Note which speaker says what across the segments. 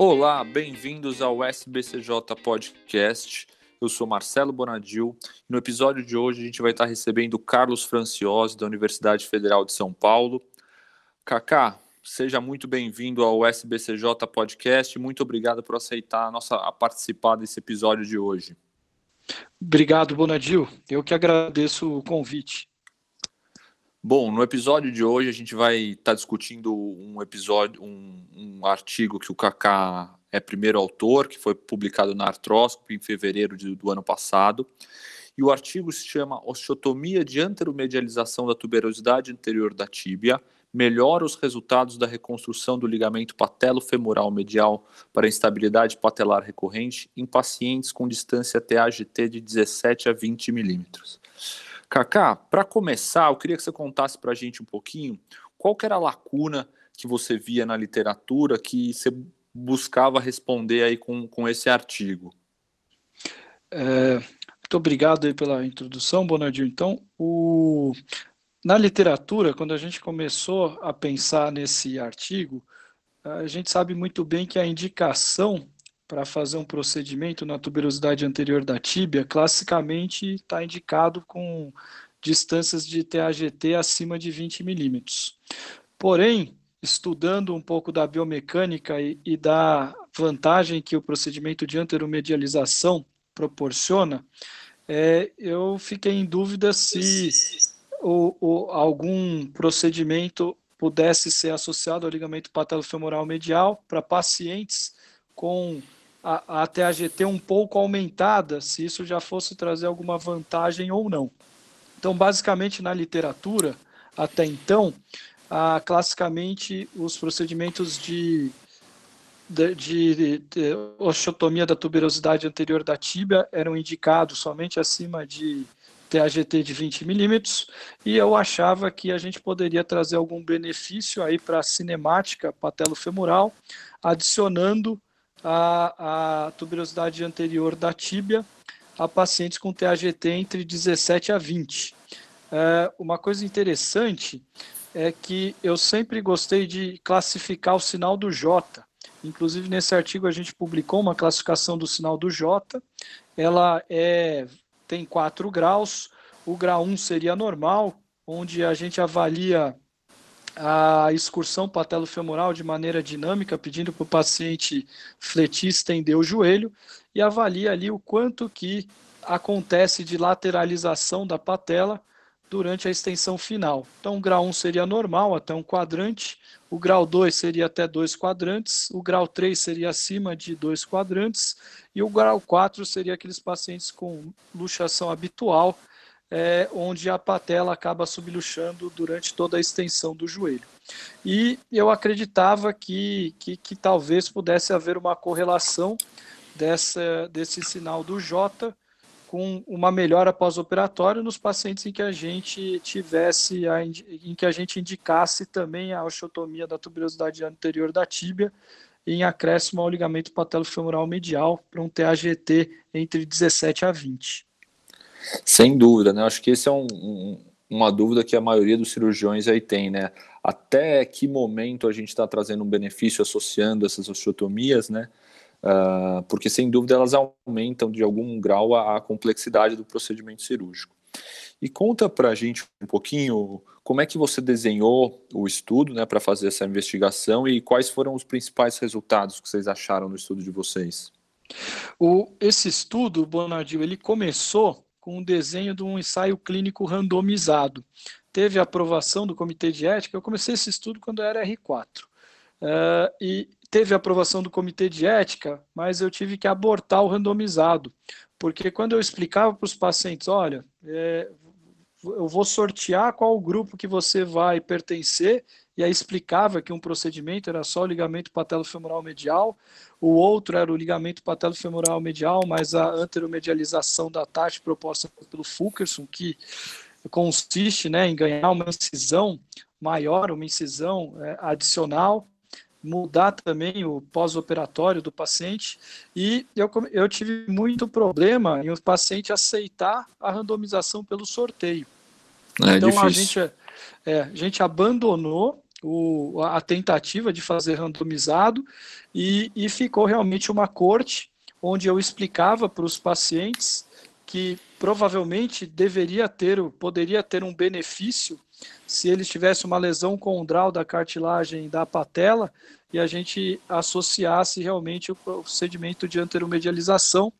Speaker 1: Olá, bem-vindos ao SBCJ Podcast. Eu sou Marcelo Bonadil e no episódio de hoje a gente vai estar recebendo Carlos Franciosi, da Universidade Federal de São Paulo. Kaká, seja muito bem-vindo ao SBCJ Podcast. Muito obrigado por aceitar a nossa a participar desse episódio de hoje.
Speaker 2: Obrigado, Bonadil. Eu que agradeço o convite.
Speaker 1: Bom, no episódio de hoje a gente vai estar tá discutindo um episódio, um, um, artigo que o Kaká é primeiro autor, que foi publicado na Artróscope em fevereiro de, do ano passado. E o artigo se chama Osteotomia de anteromedialização da tuberosidade anterior da tíbia melhora os resultados da reconstrução do ligamento patelo-femoral medial para instabilidade patelar recorrente em pacientes com distância TAGT de 17 a 20 milímetros. Kaká, para começar, eu queria que você contasse para a gente um pouquinho qual era a lacuna que você via na literatura que você buscava responder aí com, com esse artigo.
Speaker 2: É, muito obrigado pela introdução, Bonadil. Então, o, na literatura, quando a gente começou a pensar nesse artigo, a gente sabe muito bem que a indicação para fazer um procedimento na tuberosidade anterior da tíbia, classicamente está indicado com distâncias de TAGT acima de 20 milímetros. Porém, estudando um pouco da biomecânica e, e, da vantagem que o procedimento de anteromedialização proporciona, é, eu fiquei em dúvida se o, o, algum procedimento pudesse ser associado ao ligamento patelofemoral medial para pacientes com a, a TAGT um pouco aumentada, se isso já fosse trazer alguma vantagem ou não. Então, basicamente, na literatura, até então, ah, classicamente, os procedimentos de, de, de, de osteotomia da tuberosidade anterior da tíbia eram indicados somente acima de TAGT de 20 milímetros, e eu achava que a gente poderia trazer algum benefício aí para a cinemática patelofemoral, adicionando a, a tuberosidade anterior da tíbia a pacientes com TAGT entre 17 a 20. É, uma coisa interessante é que eu sempre gostei de classificar o sinal do J. Inclusive, nesse artigo, a gente publicou uma classificação do sinal do J. Ela é tem 4 graus. O grau 1 seria normal, onde a gente avalia a excursão patelofemoral de maneira dinâmica, pedindo para o paciente fletir, estender o joelho e avalia ali o quanto que acontece de lateralização da patela durante a extensão final. Então, o grau 1 seria normal, até um quadrante, o grau 2 seria até dois quadrantes, o grau 3 seria acima de dois quadrantes, e o grau 4 seria aqueles pacientes com luxação habitual, é, onde a patela acaba subluxando durante toda a extensão do joelho. E eu acreditava que, que, que talvez pudesse haver uma correlação dessa, desse sinal do J com uma melhora pós-operatória nos pacientes em que a gente tivesse, a, em que a gente indicasse também a osteotomia da tuberosidade anterior da tíbia em acréscimo ao ligamento patelofemoral medial para um TAGT entre 17 a 20.
Speaker 1: Sem dúvida, né? Acho que esse é um, um, uma dúvida que a maioria dos cirurgiões aí tem, né? Até que momento a gente está trazendo um benefício associando essas osteotomias, né? Uh, porque sem dúvida elas aumentam de algum grau a, a complexidade do procedimento cirúrgico. E conta para a gente um pouquinho como é que você desenhou o estudo né, para fazer essa investigação e quais foram os principais resultados que vocês acharam no estudo de vocês.
Speaker 2: O, esse estudo, Bonardil, ele começou com o desenho de um ensaio clínico randomizado. Teve aprovação do comitê de ética, eu comecei esse estudo quando era R4. Uh, eh, e teve aprovação do comitê de ética, mas eu tive que abortar o randomizado, porque quando eu explicava para os pacientes, olha, é, eu vou sortear qual grupo que você vai pertencer, e aí explicava que um procedimento era só o ligamento patelofemoral medial, o outro era o ligamento patelofemoral medial, mas a anteromedialização da TAT proposta pelo Fulkerson, que consiste né, em ganhar uma incisão maior, uma incisão é, adicional, mudar também o pós-operatório do paciente e eu, eu tive muito problema em o paciente aceitar a randomização pelo sorteio.
Speaker 1: É então difícil.
Speaker 2: a gente, é, a gente abandonou o, a tentativa de fazer randomizado e, e ficou realmente uma corte onde eu explicava para os pacientes que provavelmente deveria ter, poderia ter um benefício se eles tivessem uma lesão condral da cartilagem da patela e a gente associasse realmente o procedimento de anteromedialização,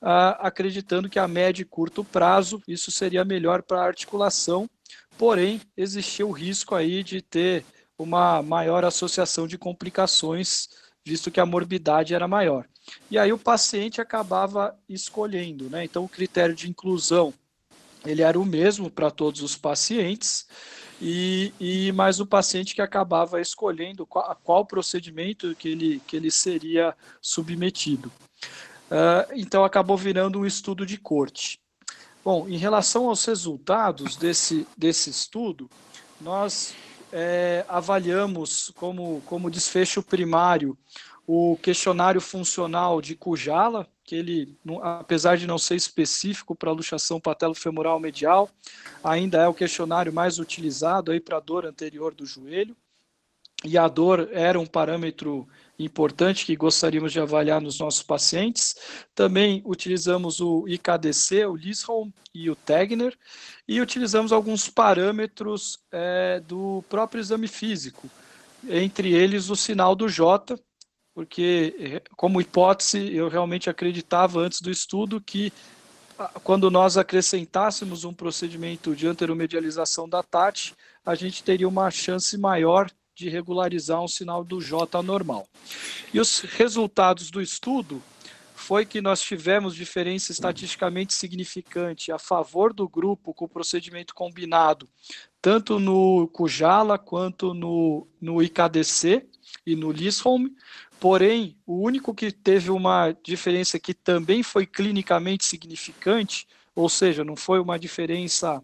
Speaker 2: acreditando que a médio e curto prazo isso seria melhor para a articulação, porém existia o risco aí de ter uma maior associação de complicações, visto que a morbidade era maior. E aí o paciente acabava escolhendo, né? Então o critério de inclusão ele era o mesmo para todos os pacientes, e, e mais o paciente que acabava escolhendo qual, qual procedimento que ele, que ele seria submetido. Uh, então acabou virando um estudo de corte. Bom, em relação aos resultados desse, desse estudo, nós é, avaliamos como, como desfecho primário o questionário funcional de Kujala, que ele, apesar de não ser específico para luxação patelo-femoral medial, ainda é o questionário mais utilizado aí para dor anterior do joelho. E a dor era um parâmetro importante que gostaríamos de avaliar nos nossos pacientes. Também utilizamos o IKDC, o Lisholm e o Tegner, e utilizamos alguns parâmetros é, do próprio exame físico, entre eles o sinal do J, porque, como hipótese, eu realmente acreditava antes do estudo que quando nós acrescentássemos um procedimento de anteromedialização da TAT, a gente teria uma chance maior de regularizar um sinal do J normal. E os resultados do estudo foi que nós tivemos diferença estatisticamente significante a favor do grupo com o procedimento combinado, tanto no Kujala quanto no, no IKDC e no Lisholm, Porém, o único que teve uma diferença que também foi clinicamente significante, ou seja, não foi uma diferença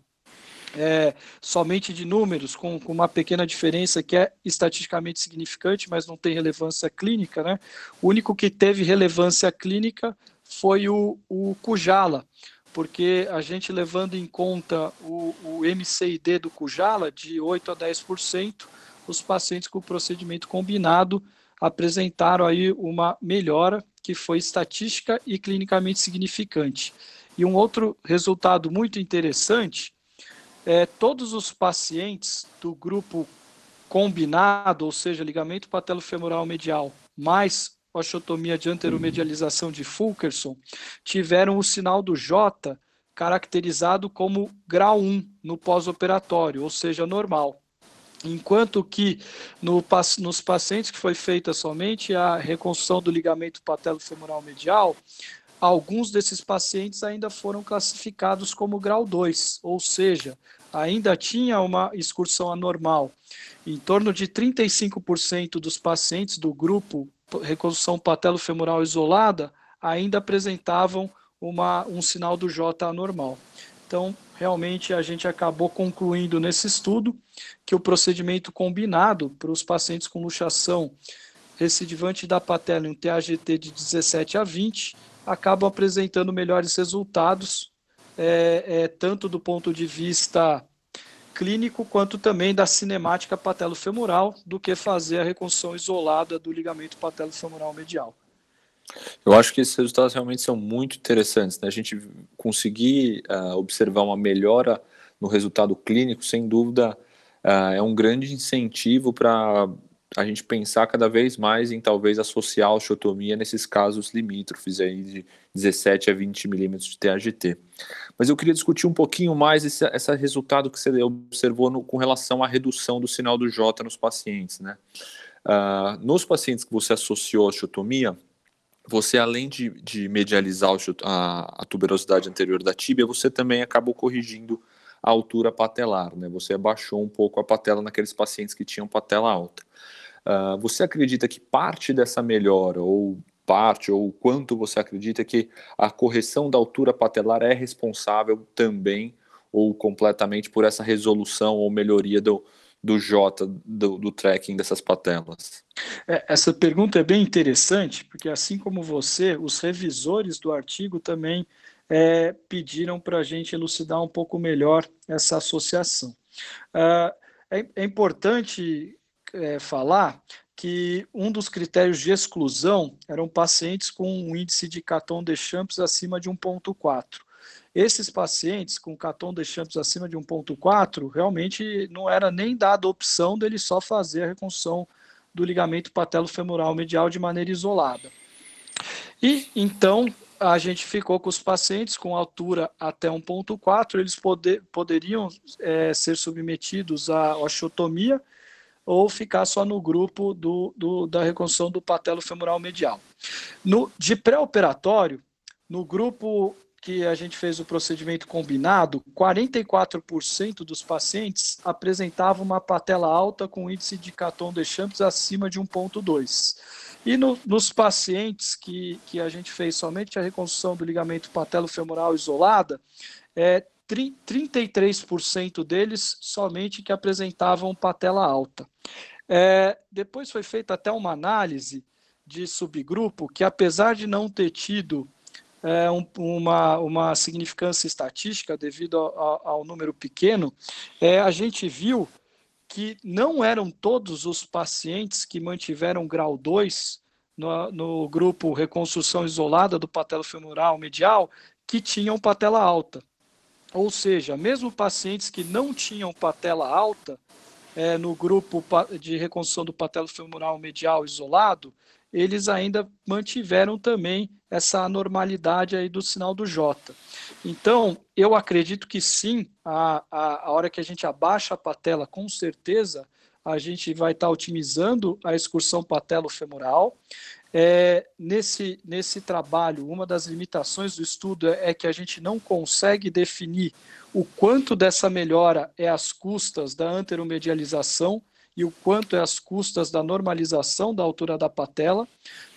Speaker 2: é, somente de números, com, com, uma pequena diferença que é estatisticamente significante, mas não tem relevância clínica, né? O único que teve relevância clínica foi o, o Kujala, porque a gente levando em conta o, o MCID do Kujala, de 8 a 10%, os pacientes com procedimento combinado apresentaram aí uma melhora que foi estatística e clinicamente significante. E um outro resultado muito interessante é todos os pacientes do grupo combinado, ou seja, ligamento patelofemoral medial, mais osteotomia de anteromedialização de Fulkerson, tiveram o sinal do J caracterizado como grau 1 no pós-operatório, ou seja, normal. Enquanto que no, nos pacientes que foi feita somente a reconstrução do ligamento patelo-femoral medial, alguns desses pacientes ainda foram classificados como grau 2, ou seja, ainda tinha uma excursão anormal. Em torno de 35% dos pacientes do grupo reconstrução patelo-femoral isolada ainda apresentavam uma, um sinal do J anormal. Então, realmente a gente acabou concluindo nesse estudo que o procedimento combinado para os pacientes com luxação recidivante da patela em um TAGT de 17 a 20 acabam apresentando melhores resultados, é, é, tanto do ponto de vista clínico quanto também da cinemática patelo-femoral, do que fazer a reconstrução isolada do ligamento patelo-femoral medial.
Speaker 1: Eu acho que esses resultados realmente são muito interessantes. Né? A gente conseguir uh, observar uma melhora no resultado clínico, sem dúvida, uh, é um grande incentivo para a gente pensar cada vez mais em talvez associar a osteotomia nesses casos limítrofes aí de 17 a 20 milímetros de TAGT. Mas eu queria discutir um pouquinho mais esse, esse resultado que você observou no, com relação à redução do sinal do J nos pacientes. Né? Uh, nos pacientes que você associou a osteotomia, você além de, de medializar a, a, tuberosidade anterior da tíbia, você também acabou corrigindo a altura patelar, né? Você abaixou um pouco a patela naqueles pacientes que tinham patela alta. Uh, você acredita que parte dessa melhora, ou parte, ou quanto você acredita que a correção da altura patelar é responsável também ou completamente por essa resolução ou melhoria do, do J, do, do tracking dessas patelas?
Speaker 2: É, essa pergunta é bem interessante, porque assim como você, os revisores do artigo também é, pediram para a gente elucidar um pouco melhor essa associação. Uh, é, é, importante é, falar que um dos critérios de exclusão eram pacientes com um índice de Caton de Champs acima de 1,4. Esses pacientes com Caton de Champs acima de 1,4, realmente não era nem dada a opção dele só fazer a reconstrução do ligamento patelo-femoral medial de maneira isolada. E então a gente ficou com os pacientes com altura até 1,4, eles poder, poderiam é, ser submetidos à osteotomia ou ficar só no grupo do, do da reconstrução do patelo femoral medial. No, de pré-operatório, no grupo que a gente fez o procedimento combinado, 44% dos pacientes apresentavam uma patela alta com índice de Caton de Champs acima de 1,2. E no, nos pacientes que, que a gente fez somente a reconstrução do ligamento patelo-femoral isolada, é, 33% deles somente que apresentavam patela alta. É, depois foi feita até uma análise de subgrupo que, apesar de não ter tido é, um, uma, uma significância estatística devido ao, ao número pequeno, é, a gente viu que não eram todos os pacientes que mantiveram grau 2 no, no grupo reconstrução isolada do patelo femoral medial que tinham patela alta. Ou seja, mesmo pacientes que não tinham patela alta, é, no grupo de reconstrução do patelo femoral medial isolado, eles ainda mantiveram também essa anormalidade aí do sinal do J. Então, eu acredito que sim, a, a, a hora que a gente abaixa a patela, com certeza, a gente vai estar otimizando a excursão patelo-femoral. É, nesse, nesse trabalho, uma das limitações do estudo é, é que a gente não consegue definir o quanto dessa melhora é às custas da anteromedialização e o quanto é às custas da normalização da altura da patela.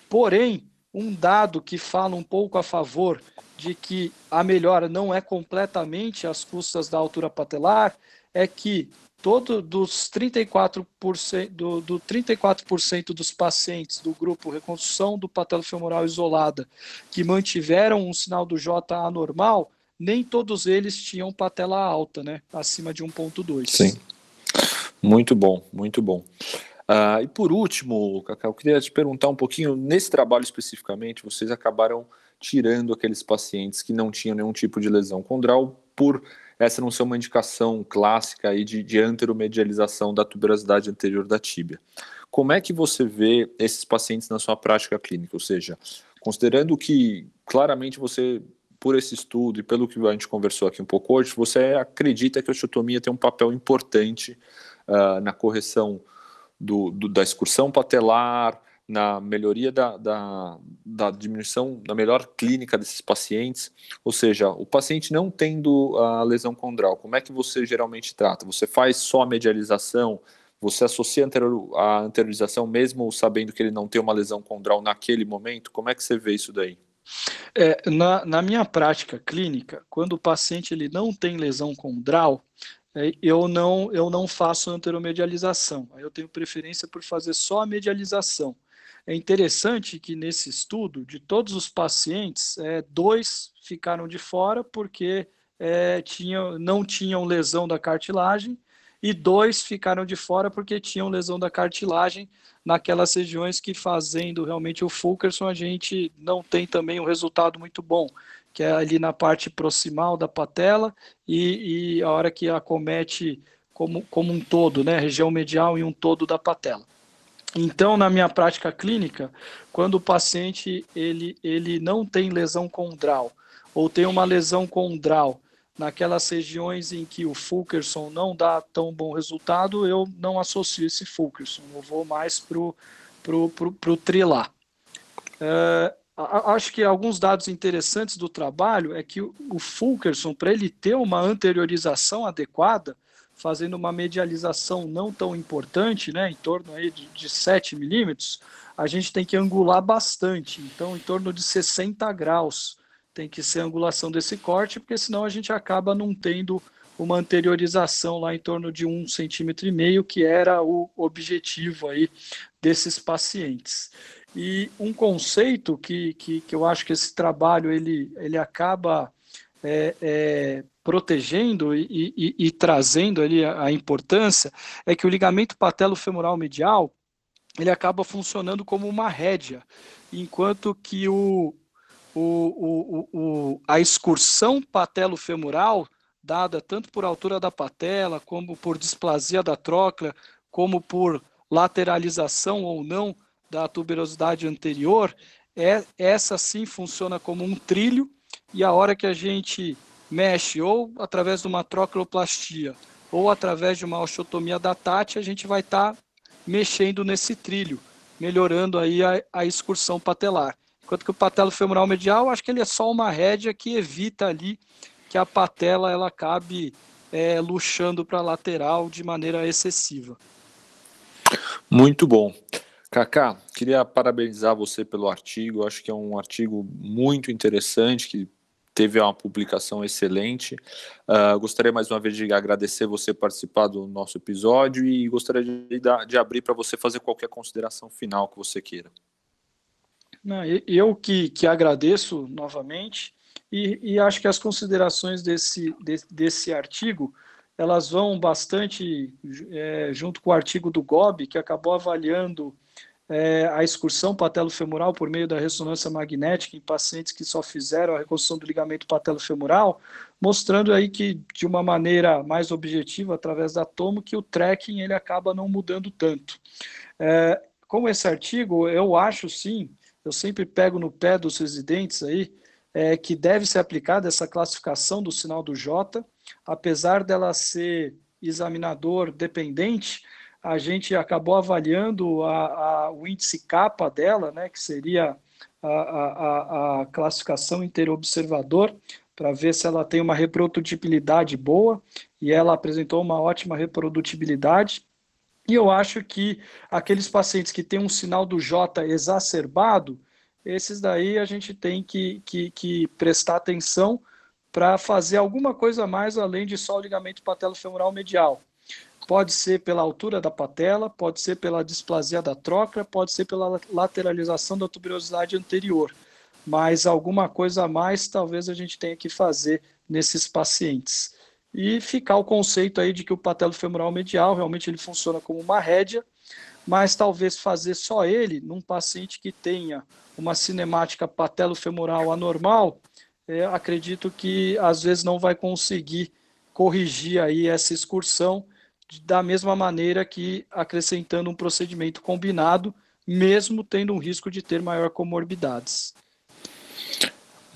Speaker 2: Porém, um dado que fala um pouco a favor de que a melhora não é completamente às custas da altura patelar é que todo dos 34% do, do 34% dos pacientes do grupo reconstrução do patelo femoral isolada que mantiveram um sinal do J anormal, nem todos eles tinham patela alta, né, acima de 1.2.
Speaker 1: Sim. Muito bom, muito bom. Uh, e por último, Cacau, eu queria te perguntar um pouquinho, nesse trabalho especificamente, vocês acabaram tirando aqueles pacientes que não tinham nenhum tipo de lesão condral por essa não ser uma indicação clássica aí de, de anteromedialização da tuberosidade anterior da tíbia. Como é que você vê esses pacientes na sua prática clínica? Ou seja, considerando que claramente você, por esse estudo e pelo que a gente conversou aqui um pouco hoje, você acredita que a osteotomia tem um papel importante uh, na correção do, do, da excursão patelar, na melhoria da, da, da, diminuição, da melhor clínica desses pacientes, ou seja, o paciente não tendo a lesão condral, como é que você geralmente trata? Você faz só a medialização? Você associa a anteriorização mesmo sabendo que ele não tem uma lesão condral naquele momento? Como é que você vê isso daí?
Speaker 2: É, na, na minha prática clínica, quando o paciente ele não tem lesão condral, é, eu não eu não faço anteromedialização. Eu tenho preferência por fazer só a medialização. É interessante que nesse estudo, de todos os pacientes, é, dois ficaram de fora porque é, tinham, não tinham lesão da cartilagem e dois ficaram de fora porque tinham lesão da cartilagem naquelas regiões que fazendo realmente o Fulkerson a gente não tem também um resultado muito bom, que é ali na parte proximal da patela e, e a hora que acomete como, como um todo, né, região medial e um todo da patela. Então, na minha prática clínica, quando o paciente ele, ele não tem lesão condral ou tem uma lesão condral naquelas regiões em que o Fulkerson não dá tão bom resultado, eu não associo esse Fulkerson, eu vou mais para o pro, pro, pro trilar. É, acho que alguns dados interessantes do trabalho é que o, Fulkerson, para ele ter uma anteriorização adequada, fazendo uma medialização não tão importante, né, em torno aí de, de 7 milímetros, a gente tem que angular bastante, então em torno de 60 graus tem que ser a angulação desse corte, porque senão a gente acaba não tendo uma anteriorização lá em torno de um centímetro e meio, que era o objetivo aí desses pacientes. E um conceito que, que, que eu acho que esse trabalho ele, ele acaba é, é, protegendo e, e, e, trazendo ali a, a, importância é que o ligamento patelo-femoral medial ele acaba funcionando como uma rédea, enquanto que o, o, o, o, a excursão patelo-femoral, dada tanto por altura da patela, como por displasia da tróclea, como por lateralização ou não da tuberosidade anterior, é, essa sim funciona como um trilho, e a hora que a gente mexe ou através de uma trocleoplastia ou através de uma osteotomia da TAT, a gente vai estar tá mexendo nesse trilho, melhorando aí a, a excursão patelar. Enquanto que o patelo femoral medial, acho que ele é só uma rédea que evita ali que a patela ela acabe é, luxando para a lateral de maneira excessiva.
Speaker 1: Muito bom. Kaká, queria parabenizar você pelo artigo. Acho que é um artigo muito interessante que teve uma publicação excelente. Uh, gostaria mais uma vez de agradecer você participar do nosso episódio e gostaria de, de abrir para você fazer qualquer consideração final que você queira.
Speaker 2: Não, eu que, que agradeço novamente e, e acho que as considerações desse, desse, desse artigo elas vão bastante é, junto com o artigo do GOB, que acabou avaliando é, a excursão patelo-femoral por meio da ressonância magnética em pacientes que só fizeram a reconstrução do ligamento patelo-femoral, mostrando aí que, de uma maneira mais objetiva, através da tomo, que o tracking ele acaba não mudando tanto. É, com esse artigo, eu acho sim, eu sempre pego no pé dos residentes aí, é, que deve ser aplicada essa classificação do sinal do J, apesar dela ser examinador dependente, a gente acabou avaliando a, a, o índice capa dela, né, que seria a, a, a classificação interobservador, para ver se ela tem uma reprodutibilidade boa, e ela apresentou uma ótima reprodutibilidade. E eu acho que aqueles pacientes que têm um sinal do J exacerbado, esses daí a gente tem que, que, que prestar atenção para fazer alguma coisa mais além de só o ligamento patelo-femoral medial. Pode ser pela altura da patela, pode ser pela displasia da tróclea, pode ser pela lateralização da tuberosidade anterior. Mas alguma coisa a mais talvez a gente tenha que fazer nesses pacientes. E ficar o conceito aí de que o patelo femoral medial realmente ele funciona como uma rédea, mas talvez fazer só ele num paciente que tenha uma cinemática patelo-femoral anormal, é, acredito que às vezes não vai conseguir corrigir aí essa excursão da mesma maneira que acrescentando um procedimento combinado, mesmo tendo um risco de ter maior comorbidades.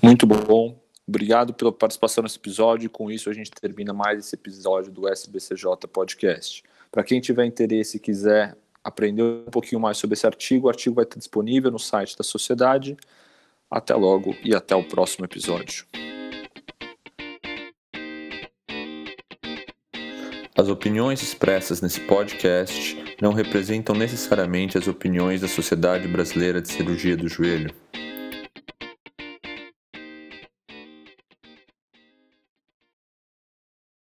Speaker 1: Muito bom. Obrigado pela participação nesse episódio. Com isso, a gente termina mais esse episódio do SBCJ Podcast. Para quem tiver interesse e quiser aprender um pouquinho mais sobre esse artigo, o artigo vai estar disponível no site da sociedade. Até logo e até o próximo episódio. Opiniões expressas nesse podcast não representam necessariamente as opiniões da Sociedade Brasileira de Cirurgia do Joelho.